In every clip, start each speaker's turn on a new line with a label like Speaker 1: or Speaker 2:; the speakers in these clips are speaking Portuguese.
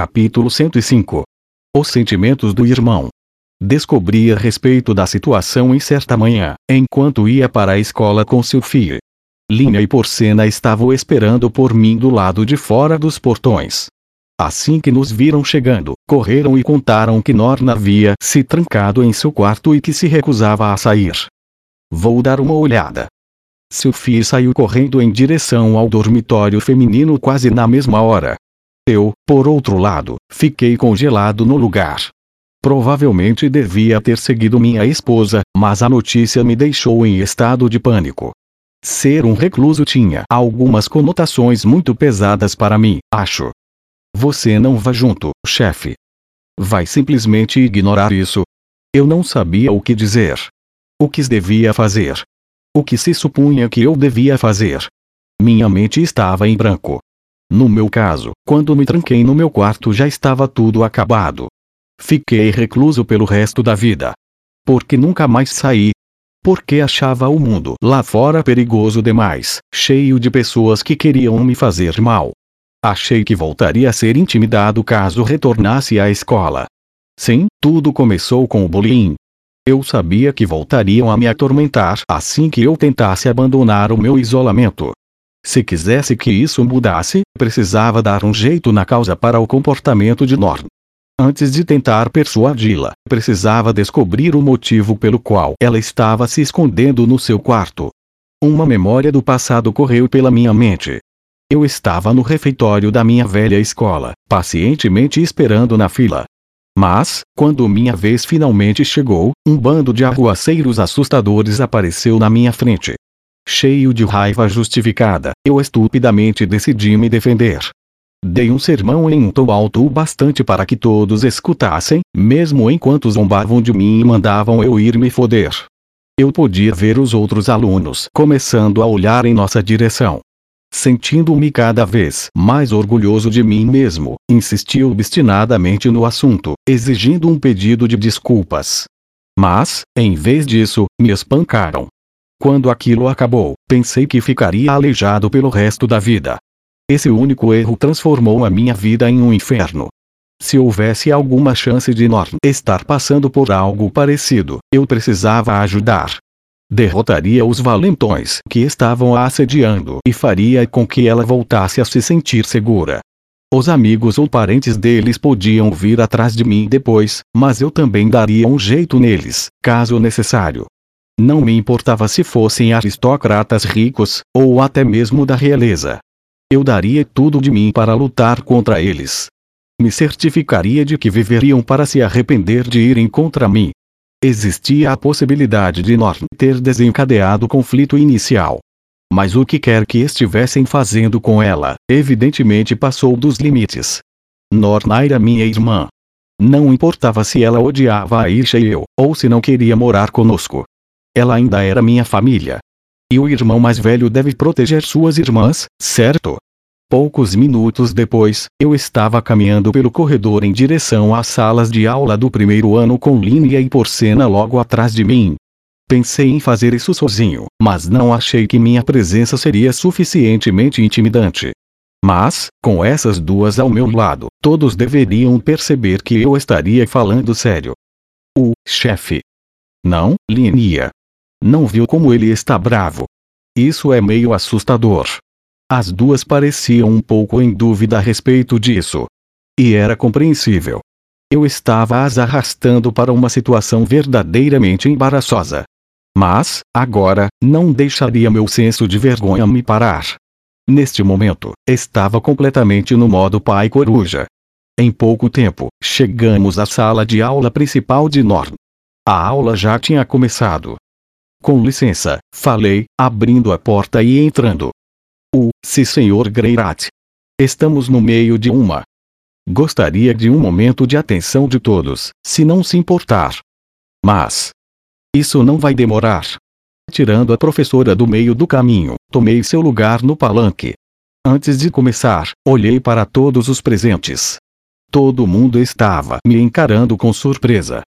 Speaker 1: Capítulo 105 Os sentimentos do irmão. Descobri a respeito da situação em certa manhã, enquanto ia para a escola com seu filho. Linha e Porcena estavam esperando por mim do lado de fora dos portões. Assim que nos viram chegando, correram e contaram que Norna havia se trancado em seu quarto e que se recusava a sair. Vou dar uma olhada. Sophie saiu correndo em direção ao dormitório feminino quase na mesma hora. Eu, por outro lado, fiquei congelado no lugar. Provavelmente devia ter seguido minha esposa, mas a notícia me deixou em estado de pânico. Ser um recluso tinha algumas conotações muito pesadas para mim, acho. Você não vá junto, chefe. Vai simplesmente ignorar isso. Eu não sabia o que dizer. O que devia fazer. O que se supunha que eu devia fazer. Minha mente estava em branco. No meu caso, quando me tranquei no meu quarto já estava tudo acabado. Fiquei recluso pelo resto da vida. Porque nunca mais saí. Porque achava o mundo lá fora perigoso demais, cheio de pessoas que queriam me fazer mal. Achei que voltaria a ser intimidado caso retornasse à escola. Sim, tudo começou com o bullying. Eu sabia que voltariam a me atormentar assim que eu tentasse abandonar o meu isolamento. Se quisesse que isso mudasse, precisava dar um jeito na causa para o comportamento de Norm. Antes de tentar persuadi-la, precisava descobrir o motivo pelo qual ela estava se escondendo no seu quarto. Uma memória do passado correu pela minha mente. Eu estava no refeitório da minha velha escola, pacientemente esperando na fila. Mas, quando minha vez finalmente chegou, um bando de arruaceiros assustadores apareceu na minha frente. Cheio de raiva justificada, eu estupidamente decidi me defender. Dei um sermão em um tom alto o bastante para que todos escutassem, mesmo enquanto zombavam de mim e mandavam eu ir me foder. Eu podia ver os outros alunos começando a olhar em nossa direção. Sentindo-me cada vez mais orgulhoso de mim mesmo, insisti obstinadamente no assunto, exigindo um pedido de desculpas. Mas, em vez disso, me espancaram. Quando aquilo acabou, pensei que ficaria aleijado pelo resto da vida. Esse único erro transformou a minha vida em um inferno. Se houvesse alguma chance de Norm estar passando por algo parecido, eu precisava ajudar. Derrotaria os valentões que estavam a assediando e faria com que ela voltasse a se sentir segura. Os amigos ou parentes deles podiam vir atrás de mim depois, mas eu também daria um jeito neles, caso necessário. Não me importava se fossem aristocratas ricos, ou até mesmo da realeza. Eu daria tudo de mim para lutar contra eles. Me certificaria de que viveriam para se arrepender de irem contra mim. Existia a possibilidade de Norn ter desencadeado o conflito inicial. Mas o que quer que estivessem fazendo com ela, evidentemente passou dos limites. Norna era minha irmã. Não importava se ela odiava a Isha e eu, ou se não queria morar conosco. Ela ainda era minha família. E o irmão mais velho deve proteger suas irmãs, certo? Poucos minutos depois, eu estava caminhando pelo corredor em direção às salas de aula do primeiro ano com Línia e Porcena logo atrás de mim. Pensei em fazer isso sozinho, mas não achei que minha presença seria suficientemente intimidante. Mas, com essas duas ao meu lado, todos deveriam perceber que eu estaria falando sério. O chefe. Não, Linia. Não viu como ele está bravo. Isso é meio assustador. As duas pareciam um pouco em dúvida a respeito disso. E era compreensível. Eu estava as arrastando para uma situação verdadeiramente embaraçosa. Mas, agora, não deixaria meu senso de vergonha me parar. Neste momento, estava completamente no modo pai coruja. Em pouco tempo, chegamos à sala de aula principal de Norm. A aula já tinha começado. Com licença, falei, abrindo a porta e entrando. O, se senhor Greirat. Estamos no meio de uma. Gostaria de um momento de atenção de todos, se não se importar. Mas. Isso não vai demorar. Tirando a professora do meio do caminho, tomei seu lugar no palanque. Antes de começar, olhei para todos os presentes. Todo mundo estava me encarando com surpresa.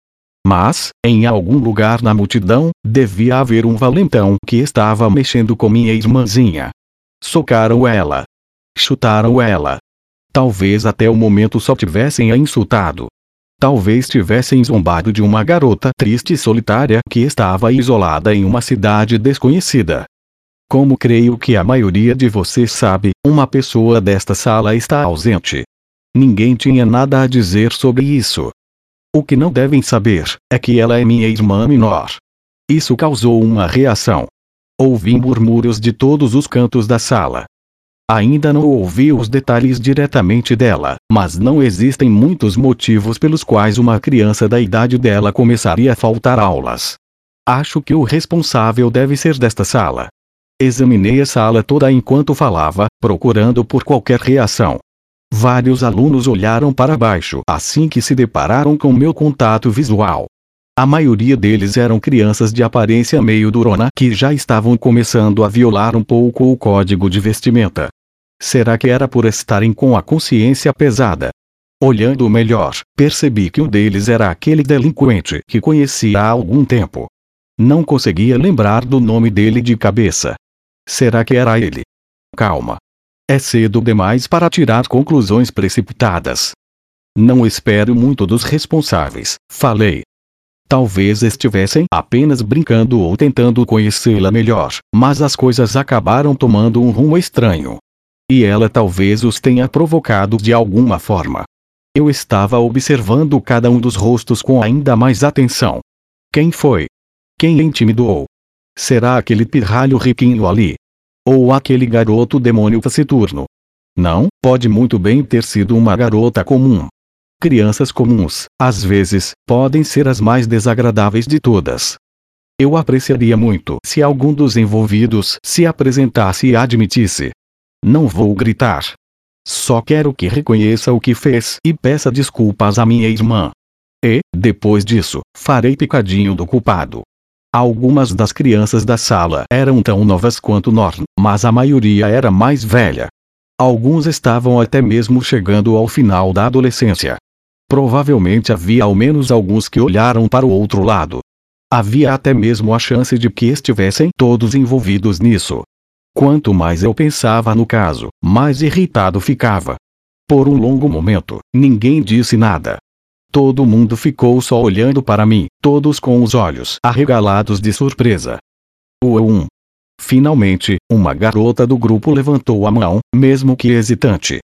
Speaker 1: Mas, em algum lugar na multidão, devia haver um valentão que estava mexendo com minha irmãzinha. Socaram ela. Chutaram ela. Talvez até o momento só tivessem a insultado. Talvez tivessem zombado de uma garota triste e solitária que estava isolada em uma cidade desconhecida. Como creio que a maioria de vocês sabe, uma pessoa desta sala está ausente. Ninguém tinha nada a dizer sobre isso. O que não devem saber é que ela é minha irmã menor. Isso causou uma reação. Ouvi murmúrios de todos os cantos da sala. Ainda não ouvi os detalhes diretamente dela, mas não existem muitos motivos pelos quais uma criança da idade dela começaria a faltar aulas. Acho que o responsável deve ser desta sala. Examinei a sala toda enquanto falava, procurando por qualquer reação. Vários alunos olharam para baixo assim que se depararam com meu contato visual. A maioria deles eram crianças de aparência meio durona que já estavam começando a violar um pouco o código de vestimenta. Será que era por estarem com a consciência pesada? Olhando melhor, percebi que um deles era aquele delinquente que conhecia há algum tempo. Não conseguia lembrar do nome dele de cabeça. Será que era ele? Calma. É cedo demais para tirar conclusões precipitadas. Não espero muito dos responsáveis, falei. Talvez estivessem apenas brincando ou tentando conhecê-la melhor, mas as coisas acabaram tomando um rumo estranho. E ela talvez os tenha provocado de alguma forma. Eu estava observando cada um dos rostos com ainda mais atenção. Quem foi? Quem intimidou? Será aquele pirralho riquinho ali? Ou aquele garoto demônio taciturno? Não, pode muito bem ter sido uma garota comum, Crianças comuns, às vezes, podem ser as mais desagradáveis de todas. Eu apreciaria muito se algum dos envolvidos se apresentasse e admitisse. Não vou gritar. Só quero que reconheça o que fez e peça desculpas à minha irmã. E, depois disso, farei picadinho do culpado. Algumas das crianças da sala eram tão novas quanto Norn, mas a maioria era mais velha. Alguns estavam até mesmo chegando ao final da adolescência. Provavelmente havia ao menos alguns que olharam para o outro lado. Havia até mesmo a chance de que estivessem todos envolvidos nisso. Quanto mais eu pensava no caso, mais irritado ficava. Por um longo momento, ninguém disse nada. Todo mundo ficou só olhando para mim, todos com os olhos arregalados de surpresa. O um. Finalmente, uma garota do grupo levantou a mão, mesmo que hesitante.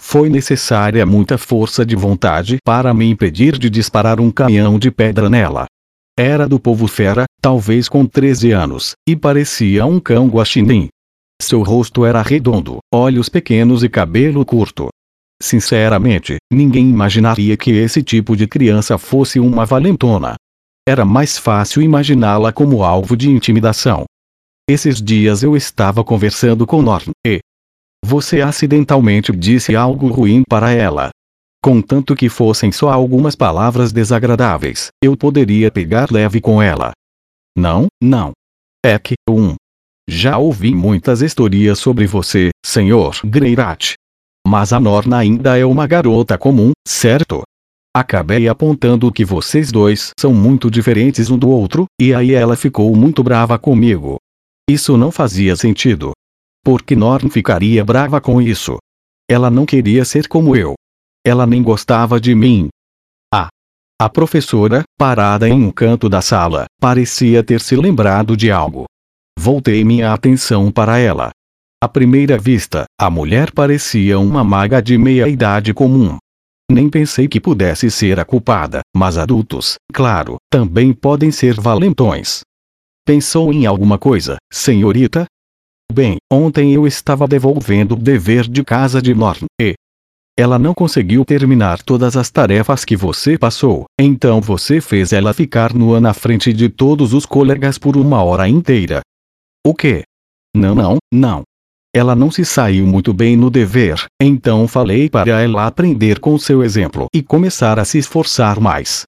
Speaker 1: Foi necessária muita força de vontade para me impedir de disparar um canhão de pedra nela. Era do povo fera, talvez com 13 anos, e parecia um cão guaxinim. Seu rosto era redondo, olhos pequenos e cabelo curto. Sinceramente, ninguém imaginaria que esse tipo de criança fosse uma valentona. Era mais fácil imaginá-la como alvo de intimidação. Esses dias eu estava conversando com Norn, e, você acidentalmente disse algo ruim para ela. Contanto que fossem só algumas palavras desagradáveis, eu poderia pegar leve com ela. Não, não. É que, um. Já ouvi muitas histórias sobre você, senhor Greirat. Mas a Norna ainda é uma garota comum, certo? Acabei apontando que vocês dois são muito diferentes um do outro, e aí ela ficou muito brava comigo. Isso não fazia sentido. Porque Norn ficaria brava com isso. Ela não queria ser como eu. Ela nem gostava de mim. Ah! A professora, parada em um canto da sala, parecia ter se lembrado de algo. Voltei minha atenção para ela. À primeira vista, a mulher parecia uma maga de meia-idade comum. Nem pensei que pudesse ser a culpada, mas adultos, claro, também podem ser valentões. Pensou em alguma coisa, senhorita? Bem, ontem eu estava devolvendo o dever de casa de Norn, e ela não conseguiu terminar todas as tarefas que você passou, então você fez ela ficar nua na frente de todos os colegas por uma hora inteira. O quê? Não, não, não. Ela não se saiu muito bem no dever, então falei para ela aprender com seu exemplo e começar a se esforçar mais.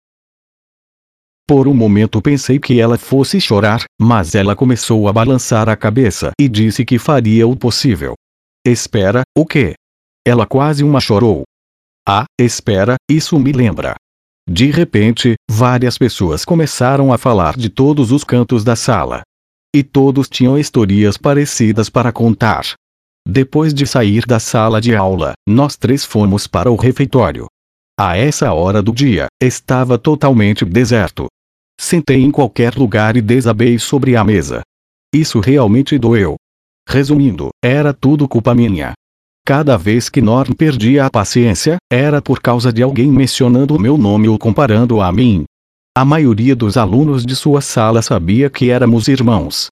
Speaker 1: Por um momento pensei que ela fosse chorar, mas ela começou a balançar a cabeça e disse que faria o possível. Espera, o quê? Ela quase uma chorou. Ah, espera, isso me lembra. De repente, várias pessoas começaram a falar de todos os cantos da sala. E todos tinham histórias parecidas para contar. Depois de sair da sala de aula, nós três fomos para o refeitório. A essa hora do dia, estava totalmente deserto. Sentei em qualquer lugar e desabei sobre a mesa. Isso realmente doeu. Resumindo, era tudo culpa minha. Cada vez que Norm perdia a paciência, era por causa de alguém mencionando o meu nome ou comparando a mim. A maioria dos alunos de sua sala sabia que éramos irmãos.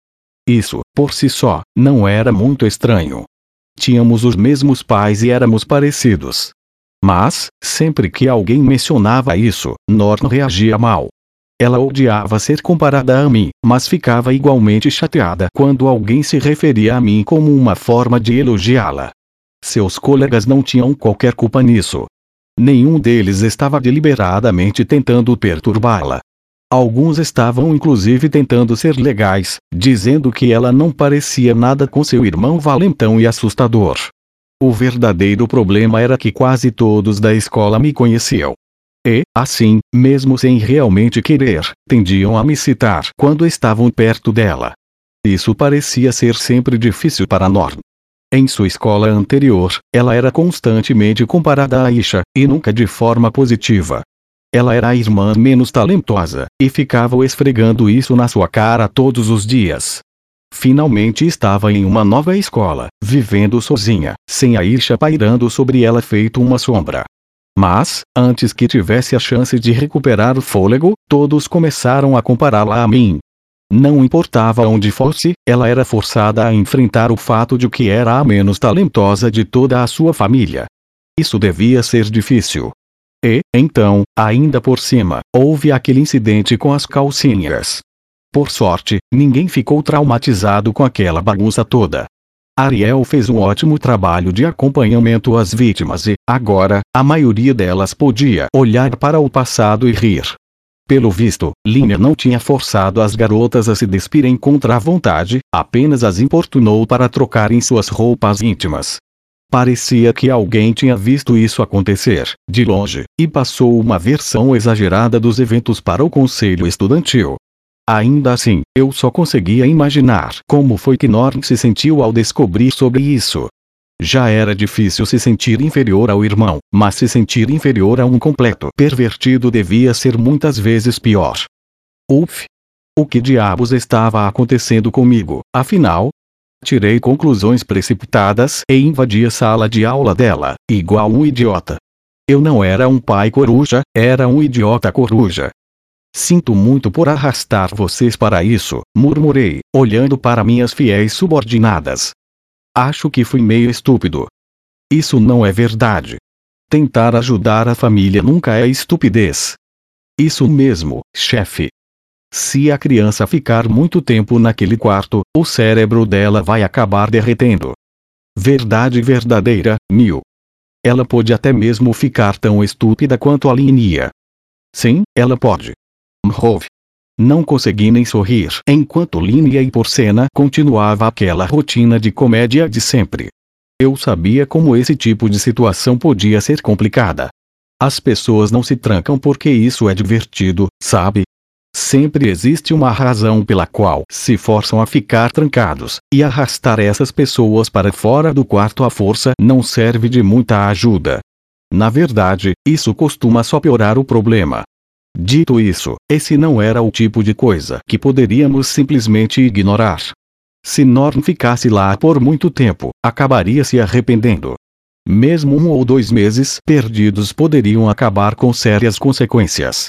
Speaker 1: Isso, por si só, não era muito estranho. Tínhamos os mesmos pais e éramos parecidos. Mas, sempre que alguém mencionava isso, Norm reagia mal. Ela odiava ser comparada a mim, mas ficava igualmente chateada quando alguém se referia a mim como uma forma de elogiá-la. Seus colegas não tinham qualquer culpa nisso. Nenhum deles estava deliberadamente tentando perturbá-la. Alguns estavam inclusive tentando ser legais, dizendo que ela não parecia nada com seu irmão valentão e assustador. O verdadeiro problema era que quase todos da escola me conheciam. E, assim, mesmo sem realmente querer, tendiam a me citar quando estavam perto dela. Isso parecia ser sempre difícil para Norm. Em sua escola anterior, ela era constantemente comparada a Isha, e nunca de forma positiva. Ela era a irmã menos talentosa, e ficava esfregando isso na sua cara todos os dias. Finalmente estava em uma nova escola, vivendo sozinha, sem a Isha pairando sobre ela feito uma sombra. Mas, antes que tivesse a chance de recuperar o fôlego, todos começaram a compará-la a mim. Não importava onde fosse, ela era forçada a enfrentar o fato de que era a menos talentosa de toda a sua família. Isso devia ser difícil. E, então, ainda por cima, houve aquele incidente com as calcinhas. Por sorte, ninguém ficou traumatizado com aquela bagunça toda. Ariel fez um ótimo trabalho de acompanhamento às vítimas e, agora, a maioria delas podia olhar para o passado e rir. Pelo visto, Linha não tinha forçado as garotas a se despirem contra a vontade, apenas as importunou para trocarem suas roupas íntimas. Parecia que alguém tinha visto isso acontecer, de longe, e passou uma versão exagerada dos eventos para o conselho estudantil. Ainda assim, eu só conseguia imaginar como foi que Norm se sentiu ao descobrir sobre isso. Já era difícil se sentir inferior ao irmão, mas se sentir inferior a um completo pervertido devia ser muitas vezes pior. Uf! O que diabos estava acontecendo comigo, afinal? Tirei conclusões precipitadas e invadi a sala de aula dela, igual um idiota. Eu não era um pai coruja, era um idiota coruja. Sinto muito por arrastar vocês para isso, murmurei, olhando para minhas fiéis subordinadas. Acho que fui meio estúpido. Isso não é verdade. Tentar ajudar a família nunca é estupidez. Isso mesmo, chefe. Se a criança ficar muito tempo naquele quarto, o cérebro dela vai acabar derretendo. Verdade verdadeira, Mil. Ela pode até mesmo ficar tão estúpida quanto a Linia. Sim, ela pode. Mhov. Não consegui nem sorrir enquanto Linia e Porcena continuava aquela rotina de comédia de sempre. Eu sabia como esse tipo de situação podia ser complicada. As pessoas não se trancam porque isso é divertido, sabe? Sempre existe uma razão pela qual se forçam a ficar trancados, e arrastar essas pessoas para fora do quarto à força não serve de muita ajuda. Na verdade, isso costuma só piorar o problema. Dito isso, esse não era o tipo de coisa que poderíamos simplesmente ignorar. Se Norm ficasse lá por muito tempo, acabaria se arrependendo. Mesmo um ou dois meses perdidos poderiam acabar com sérias consequências.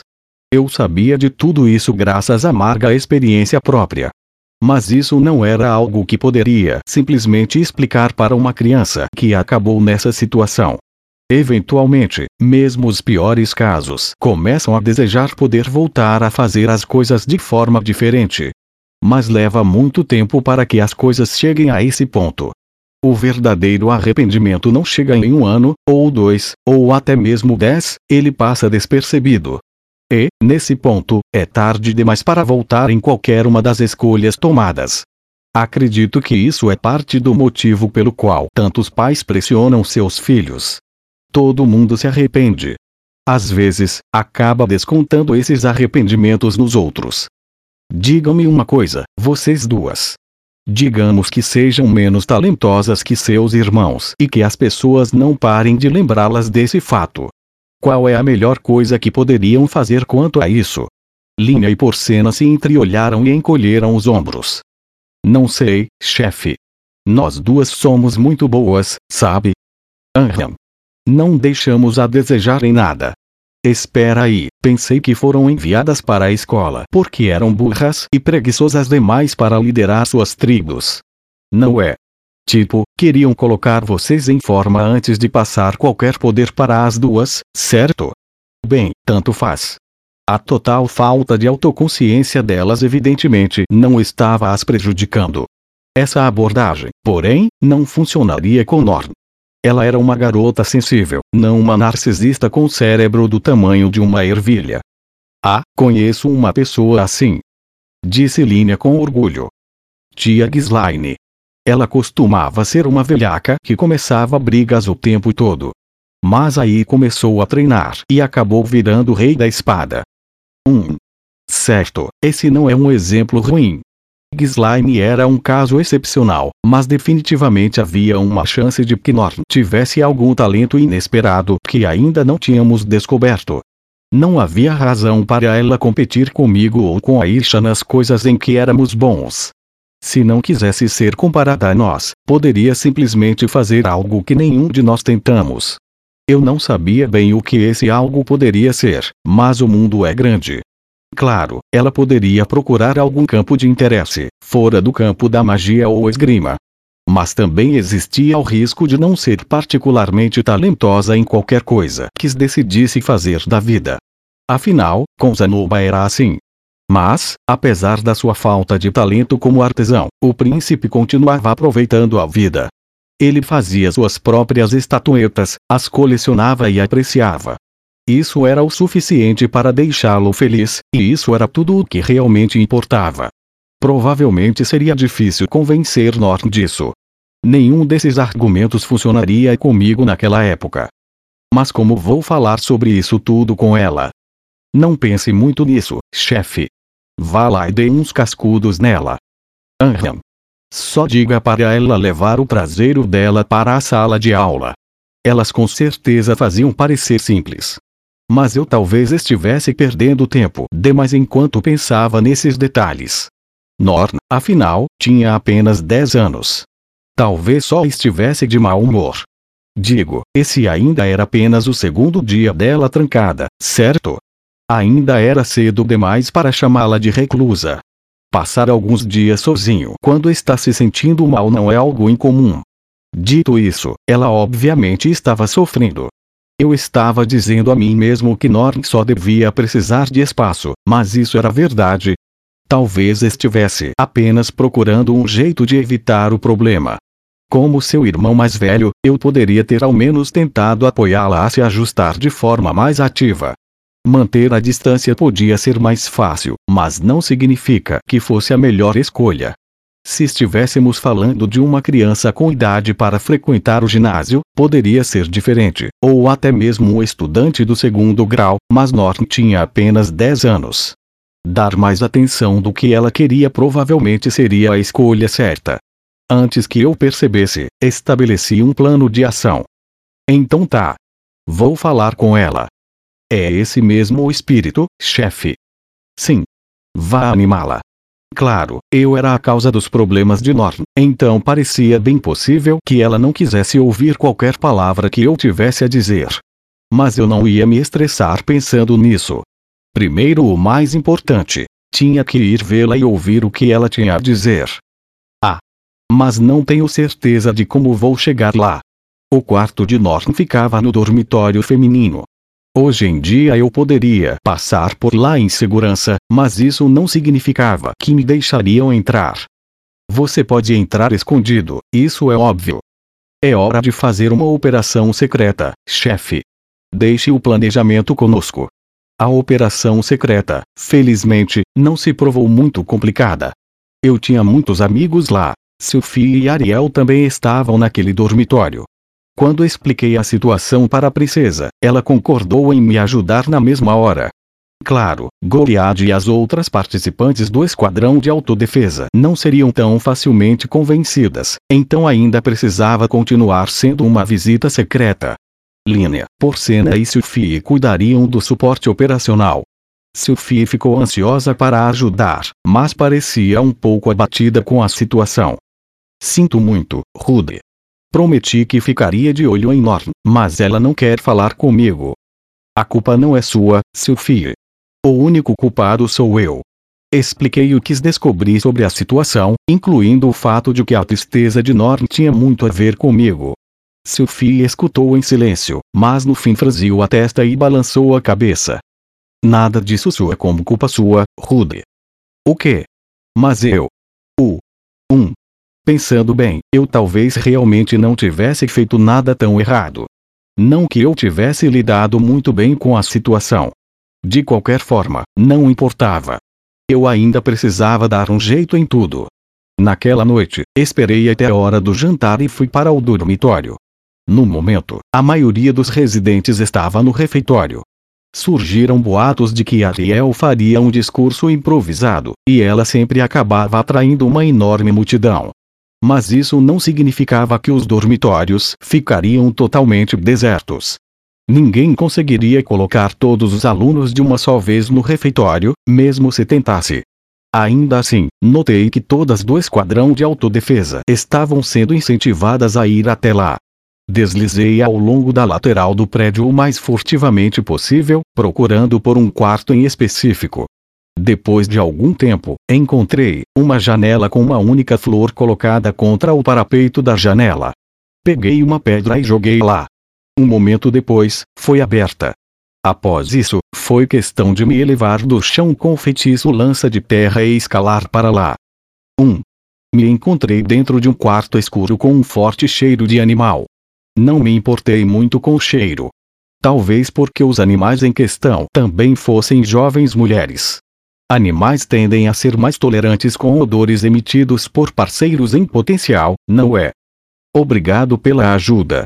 Speaker 1: Eu sabia de tudo isso graças à amarga experiência própria. Mas isso não era algo que poderia simplesmente explicar para uma criança que acabou nessa situação. Eventualmente, mesmo os piores casos começam a desejar poder voltar a fazer as coisas de forma diferente. Mas leva muito tempo para que as coisas cheguem a esse ponto. O verdadeiro arrependimento não chega em um ano, ou dois, ou até mesmo dez, ele passa despercebido. E, nesse ponto, é tarde demais para voltar em qualquer uma das escolhas tomadas. Acredito que isso é parte do motivo pelo qual tantos pais pressionam seus filhos todo mundo se arrepende. Às vezes, acaba descontando esses arrependimentos nos outros. Digam-me uma coisa, vocês duas. Digamos que sejam menos talentosas que seus irmãos e que as pessoas não parem de lembrá-las desse fato. Qual é a melhor coisa que poderiam fazer quanto a isso? Linha e Porcena se entreolharam e encolheram os ombros. Não sei, chefe. Nós duas somos muito boas, sabe? Aham. Não deixamos a desejar em nada. Espera aí, pensei que foram enviadas para a escola porque eram burras e preguiçosas demais para liderar suas tribos. Não é. Tipo, queriam colocar vocês em forma antes de passar qualquer poder para as duas, certo? Bem, tanto faz. A total falta de autoconsciência delas evidentemente não estava as prejudicando. Essa abordagem, porém, não funcionaria com Norn. Ela era uma garota sensível, não uma narcisista com cérebro do tamanho de uma ervilha. Ah, conheço uma pessoa assim. Disse Línia com orgulho. Tia Gislaine. Ela costumava ser uma velhaca que começava brigas o tempo todo. Mas aí começou a treinar e acabou virando rei da espada. 1. Um. Certo, esse não é um exemplo ruim, Slime era um caso excepcional, mas definitivamente havia uma chance de que Norn tivesse algum talento inesperado que ainda não tínhamos descoberto. Não havia razão para ela competir comigo ou com Aisha nas coisas em que éramos bons. Se não quisesse ser comparada a nós, poderia simplesmente fazer algo que nenhum de nós tentamos. Eu não sabia bem o que esse algo poderia ser, mas o mundo é grande. Claro, ela poderia procurar algum campo de interesse, fora do campo da magia ou esgrima. Mas também existia o risco de não ser particularmente talentosa em qualquer coisa que decidisse fazer da vida. Afinal, com Zanuba era assim. Mas, apesar da sua falta de talento como artesão, o príncipe continuava aproveitando a vida. Ele fazia suas próprias estatuetas, as colecionava e apreciava. Isso era o suficiente para deixá-lo feliz, e isso era tudo o que realmente importava. Provavelmente seria difícil convencer Norton disso. Nenhum desses argumentos funcionaria comigo naquela época. Mas como vou falar sobre isso tudo com ela? Não pense muito nisso, chefe. Vá lá e dê uns cascudos nela. Aham. Só diga para ela levar o prazeiro dela para a sala de aula. Elas com certeza faziam parecer simples, mas eu talvez estivesse perdendo tempo demais enquanto pensava nesses detalhes. Norn, afinal, tinha apenas 10 anos. Talvez só estivesse de mau humor. Digo, esse ainda era apenas o segundo dia dela trancada, certo? Ainda era cedo demais para chamá-la de reclusa. Passar alguns dias sozinho quando está se sentindo mal não é algo incomum. Dito isso, ela obviamente estava sofrendo, eu estava dizendo a mim mesmo que Norn só devia precisar de espaço, mas isso era verdade. Talvez estivesse apenas procurando um jeito de evitar o problema. Como seu irmão mais velho, eu poderia ter ao menos tentado apoiá-la a se ajustar de forma mais ativa. Manter a distância podia ser mais fácil, mas não significa que fosse a melhor escolha. Se estivéssemos falando de uma criança com idade para frequentar o ginásio, poderia ser diferente, ou até mesmo um estudante do segundo grau, mas Norton tinha apenas 10 anos. Dar mais atenção do que ela queria provavelmente seria a escolha certa. Antes que eu percebesse, estabeleci um plano de ação. Então tá. Vou falar com ela. É esse mesmo o espírito, chefe. Sim. Vá animá-la. Claro, eu era a causa dos problemas de Norn, então parecia bem possível que ela não quisesse ouvir qualquer palavra que eu tivesse a dizer. Mas eu não ia me estressar pensando nisso. Primeiro, o mais importante: tinha que ir vê-la e ouvir o que ela tinha a dizer. Ah! Mas não tenho certeza de como vou chegar lá. O quarto de Norn ficava no dormitório feminino. Hoje em dia eu poderia passar por lá em segurança, mas isso não significava que me deixariam entrar. Você pode entrar escondido, isso é óbvio. É hora de fazer uma operação secreta, chefe. Deixe o planejamento conosco. A operação secreta, felizmente, não se provou muito complicada. Eu tinha muitos amigos lá. Sophie e Ariel também estavam naquele dormitório. Quando expliquei a situação para a princesa, ela concordou em me ajudar na mesma hora. Claro, Goliad e as outras participantes do esquadrão de autodefesa não seriam tão facilmente convencidas, então ainda precisava continuar sendo uma visita secreta. Linha, Porcena e Sylphie cuidariam do suporte operacional. Sylphie ficou ansiosa para ajudar, mas parecia um pouco abatida com a situação. Sinto muito, Rude. Prometi que ficaria de olho em Norn, mas ela não quer falar comigo. A culpa não é sua, Sylphie. O único culpado sou eu. Expliquei o que descobri sobre a situação, incluindo o fato de que a tristeza de Norn tinha muito a ver comigo. Sophie escutou em silêncio, mas no fim franziu a testa e balançou a cabeça. Nada disso soa como culpa sua, Rude. O quê? Mas eu. O. Um. Pensando bem, eu talvez realmente não tivesse feito nada tão errado. Não que eu tivesse lidado muito bem com a situação. De qualquer forma, não importava. Eu ainda precisava dar um jeito em tudo. Naquela noite, esperei até a hora do jantar e fui para o dormitório. No momento, a maioria dos residentes estava no refeitório. Surgiram boatos de que Ariel faria um discurso improvisado, e ela sempre acabava atraindo uma enorme multidão. Mas isso não significava que os dormitórios ficariam totalmente desertos. Ninguém conseguiria colocar todos os alunos de uma só vez no refeitório, mesmo se tentasse. Ainda assim, notei que todas do esquadrão de autodefesa estavam sendo incentivadas a ir até lá. Deslizei ao longo da lateral do prédio o mais furtivamente possível, procurando por um quarto em específico. Depois de algum tempo, encontrei uma janela com uma única flor colocada contra o parapeito da janela. Peguei uma pedra e joguei lá. Um momento depois, foi aberta. Após isso, foi questão de me elevar do chão com feitiço lança de terra e escalar para lá. 1. Um, me encontrei dentro de um quarto escuro com um forte cheiro de animal. Não me importei muito com o cheiro. Talvez porque os animais em questão também fossem jovens mulheres. Animais tendem a ser mais tolerantes com odores emitidos por parceiros em potencial, não é? Obrigado pela ajuda.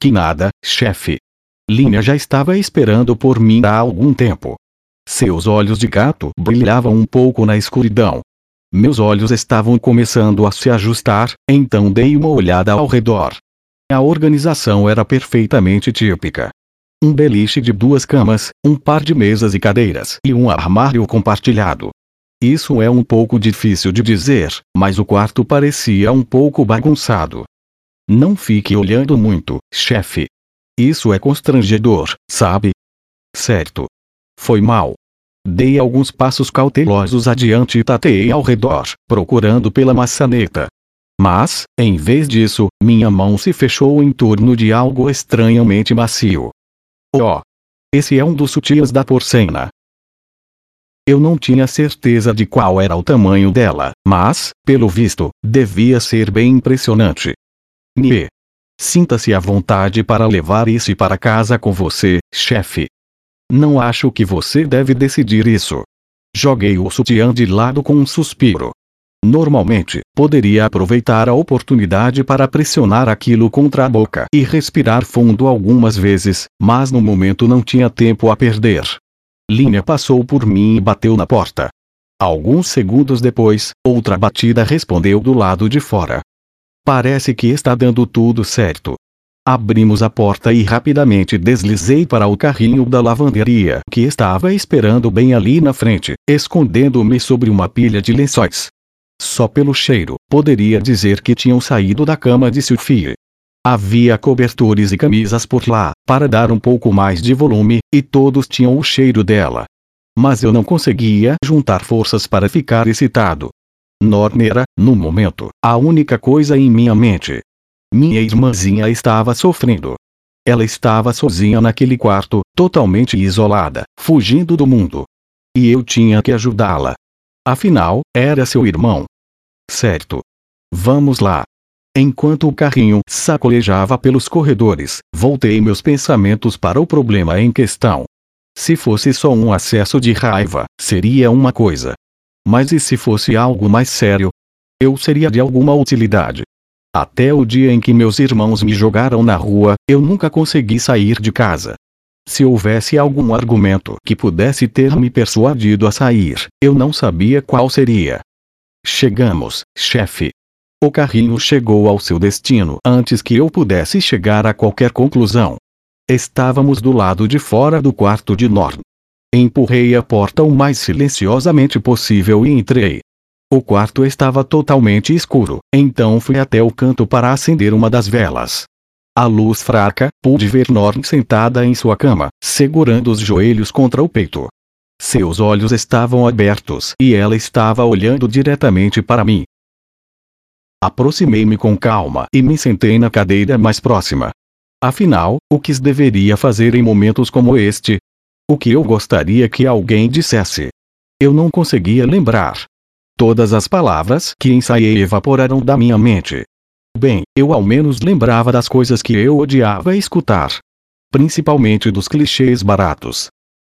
Speaker 1: Que nada, chefe. Linha já estava esperando por mim há algum tempo. Seus olhos de gato brilhavam um pouco na escuridão. Meus olhos estavam começando a se ajustar, então dei uma olhada ao redor. A organização era perfeitamente típica. Um beliche de duas camas, um par de mesas e cadeiras e um armário compartilhado. Isso é um pouco difícil de dizer, mas o quarto parecia um pouco bagunçado. Não fique olhando muito, chefe. Isso é constrangedor, sabe? Certo. Foi mal. Dei alguns passos cautelosos adiante e tateei ao redor, procurando pela maçaneta. Mas, em vez disso, minha mão se fechou em torno de algo estranhamente macio. Oh! Esse é um dos sutiãs da porcena. Eu não tinha certeza de qual era o tamanho dela, mas, pelo visto, devia ser bem impressionante. Nie. Sinta-se à vontade para levar isso para casa com você, chefe. Não acho que você deve decidir isso. Joguei o sutiã de lado com um suspiro. Normalmente, poderia aproveitar a oportunidade para pressionar aquilo contra a boca e respirar fundo algumas vezes, mas no momento não tinha tempo a perder. Linha passou por mim e bateu na porta. Alguns segundos depois, outra batida respondeu do lado de fora. Parece que está dando tudo certo. Abrimos a porta e rapidamente deslizei para o carrinho da lavanderia que estava esperando bem ali na frente, escondendo-me sobre uma pilha de lençóis. Só pelo cheiro, poderia dizer que tinham saído da cama de Sophie. Havia cobertores e camisas por lá, para dar um pouco mais de volume, e todos tinham o cheiro dela. Mas eu não conseguia juntar forças para ficar excitado. Norn era, no momento, a única coisa em minha mente. Minha irmãzinha estava sofrendo. Ela estava sozinha naquele quarto, totalmente isolada, fugindo do mundo. E eu tinha que ajudá-la. Afinal, era seu irmão. Certo. Vamos lá. Enquanto o carrinho sacolejava pelos corredores, voltei meus pensamentos para o problema em questão. Se fosse só um acesso de raiva, seria uma coisa. Mas e se fosse algo mais sério? Eu seria de alguma utilidade. Até o dia em que meus irmãos me jogaram na rua, eu nunca consegui sair de casa. Se houvesse algum argumento que pudesse ter me persuadido a sair, eu não sabia qual seria. Chegamos, chefe. O carrinho chegou ao seu destino antes que eu pudesse chegar a qualquer conclusão. Estávamos do lado de fora do quarto de Norm. Empurrei a porta o mais silenciosamente possível e entrei. O quarto estava totalmente escuro, então fui até o canto para acender uma das velas. A luz fraca, pude ver Norm sentada em sua cama, segurando os joelhos contra o peito. Seus olhos estavam abertos e ela estava olhando diretamente para mim. Aproximei-me com calma e me sentei na cadeira mais próxima. Afinal, o que deveria fazer em momentos como este? O que eu gostaria que alguém dissesse? Eu não conseguia lembrar. Todas as palavras que ensaiei evaporaram da minha mente. Bem, eu ao menos lembrava das coisas que eu odiava escutar. Principalmente dos clichês baratos.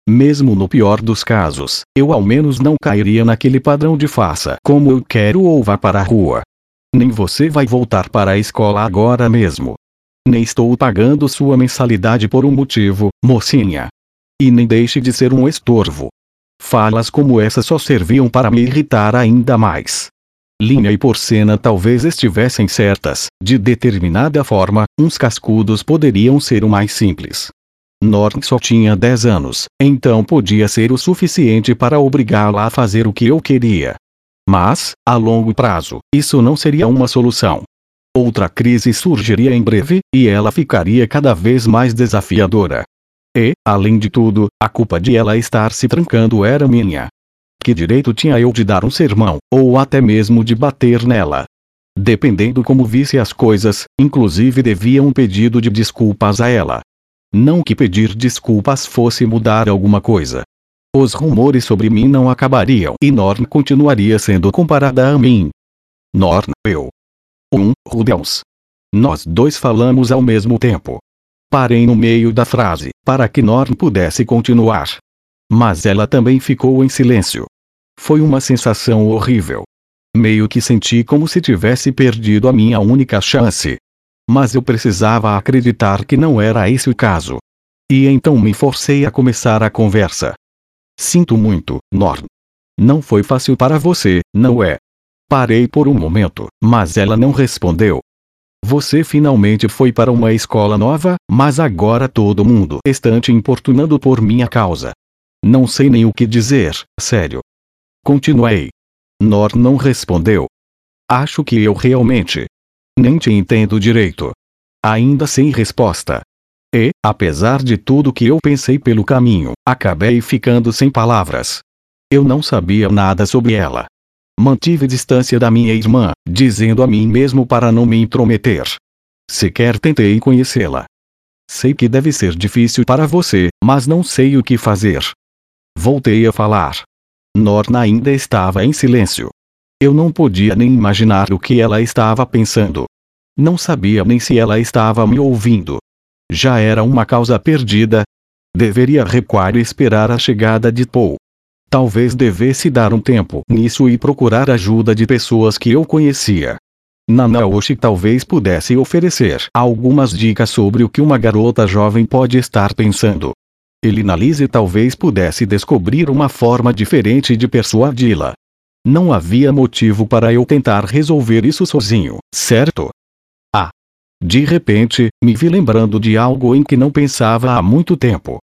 Speaker 1: Mesmo no pior dos casos, eu ao menos não cairia naquele padrão de faça como eu quero ou vá para a rua. Nem você vai voltar para a escola agora mesmo. Nem estou pagando sua mensalidade por um motivo, mocinha. E nem deixe de ser um estorvo. Falas como essa só serviam para me irritar ainda mais. Linha e Porcena talvez estivessem certas, de determinada forma, uns cascudos poderiam ser o mais simples. Norn só tinha 10 anos, então podia ser o suficiente para obrigá-la a fazer o que eu queria. Mas, a longo prazo, isso não seria uma solução. Outra crise surgiria em breve, e ela ficaria cada vez mais desafiadora. E, além de tudo, a culpa de ela estar se trancando era minha. Que direito tinha eu de dar um sermão, ou até mesmo de bater nela? Dependendo como visse as coisas, inclusive devia um pedido de desculpas a ela. Não que pedir desculpas fosse mudar alguma coisa. Os rumores sobre mim não acabariam e Norn continuaria sendo comparada a mim. Norn, eu. Um, Rudels. Nós dois falamos ao mesmo tempo. Parei no meio da frase, para que Norm pudesse continuar. Mas ela também ficou em silêncio. Foi uma sensação horrível. Meio que senti como se tivesse perdido a minha única chance. Mas eu precisava acreditar que não era esse o caso. E então me forcei a começar a conversa. Sinto muito, Norm. Não foi fácil para você, não é? Parei por um momento, mas ela não respondeu. Você finalmente foi para uma escola nova, mas agora todo mundo está te importunando por minha causa. Não sei nem o que dizer, sério. Continuei. Nor não respondeu. Acho que eu realmente nem te entendo direito. Ainda sem resposta. E, apesar de tudo que eu pensei pelo caminho, acabei ficando sem palavras. Eu não sabia nada sobre ela. Mantive distância da minha irmã, dizendo a mim mesmo para não me intrometer. Sequer tentei conhecê-la. Sei que deve ser difícil para você, mas não sei o que fazer. Voltei a falar. Norna ainda estava em silêncio. Eu não podia nem imaginar o que ela estava pensando. Não sabia nem se ela estava me ouvindo. Já era uma causa perdida. Deveria recuar e esperar a chegada de Paul. Talvez devesse dar um tempo nisso e procurar ajuda de pessoas que eu conhecia. Nanaoshi talvez pudesse oferecer algumas dicas sobre o que uma garota jovem pode estar pensando. Elinalise talvez pudesse descobrir uma forma diferente de persuadi-la. Não havia motivo para eu tentar resolver isso sozinho, certo? Ah! De repente, me vi lembrando de algo em que não pensava há muito tempo.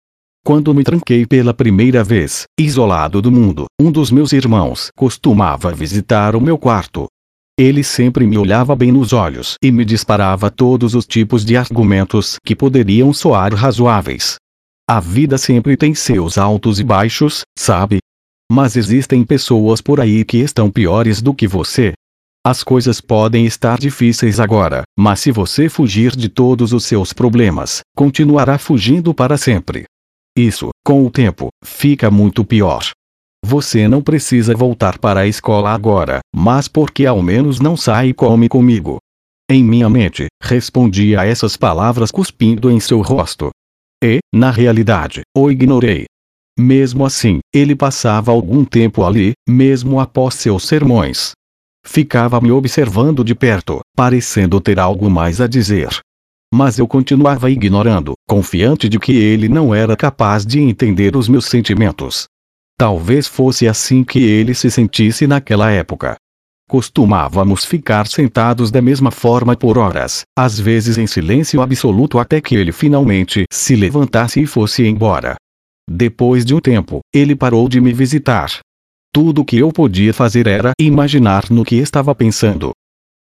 Speaker 1: Quando me tranquei pela primeira vez, isolado do mundo, um dos meus irmãos costumava visitar o meu quarto. Ele sempre me olhava bem nos olhos e me disparava todos os tipos de argumentos que poderiam soar razoáveis. A vida sempre tem seus altos e baixos, sabe? Mas existem pessoas por aí que estão piores do que você. As coisas podem estar difíceis agora, mas se você fugir de todos os seus problemas, continuará fugindo para sempre. Isso, com o tempo, fica muito pior. Você não precisa voltar para a escola agora, mas porque ao menos não sai e come comigo. Em minha mente, respondi a essas palavras cuspindo em seu rosto. E, na realidade, o ignorei. Mesmo assim, ele passava algum tempo ali, mesmo após seus sermões. Ficava me observando de perto, parecendo ter algo mais a dizer. Mas eu continuava ignorando, confiante de que ele não era capaz de entender os meus sentimentos. Talvez fosse assim que ele se sentisse naquela época. Costumávamos ficar sentados da mesma forma por horas, às vezes em silêncio absoluto até que ele finalmente se levantasse e fosse embora. Depois de um tempo, ele parou de me visitar. Tudo o que eu podia fazer era imaginar no que estava pensando.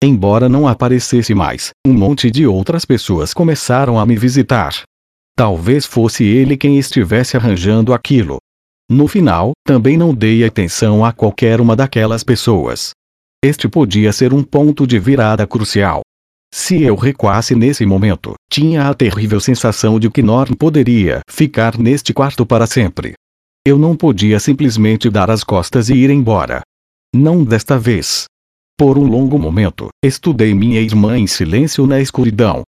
Speaker 1: Embora não aparecesse mais, um monte de outras pessoas começaram a me visitar. Talvez fosse ele quem estivesse arranjando aquilo. No final, também não dei atenção a qualquer uma daquelas pessoas. Este podia ser um ponto de virada crucial. Se eu recuasse nesse momento, tinha a terrível sensação de que Norm poderia ficar neste quarto para sempre. Eu não podia simplesmente dar as costas e ir embora. Não desta vez. Por um longo momento, estudei minha irmã em silêncio na escuridão.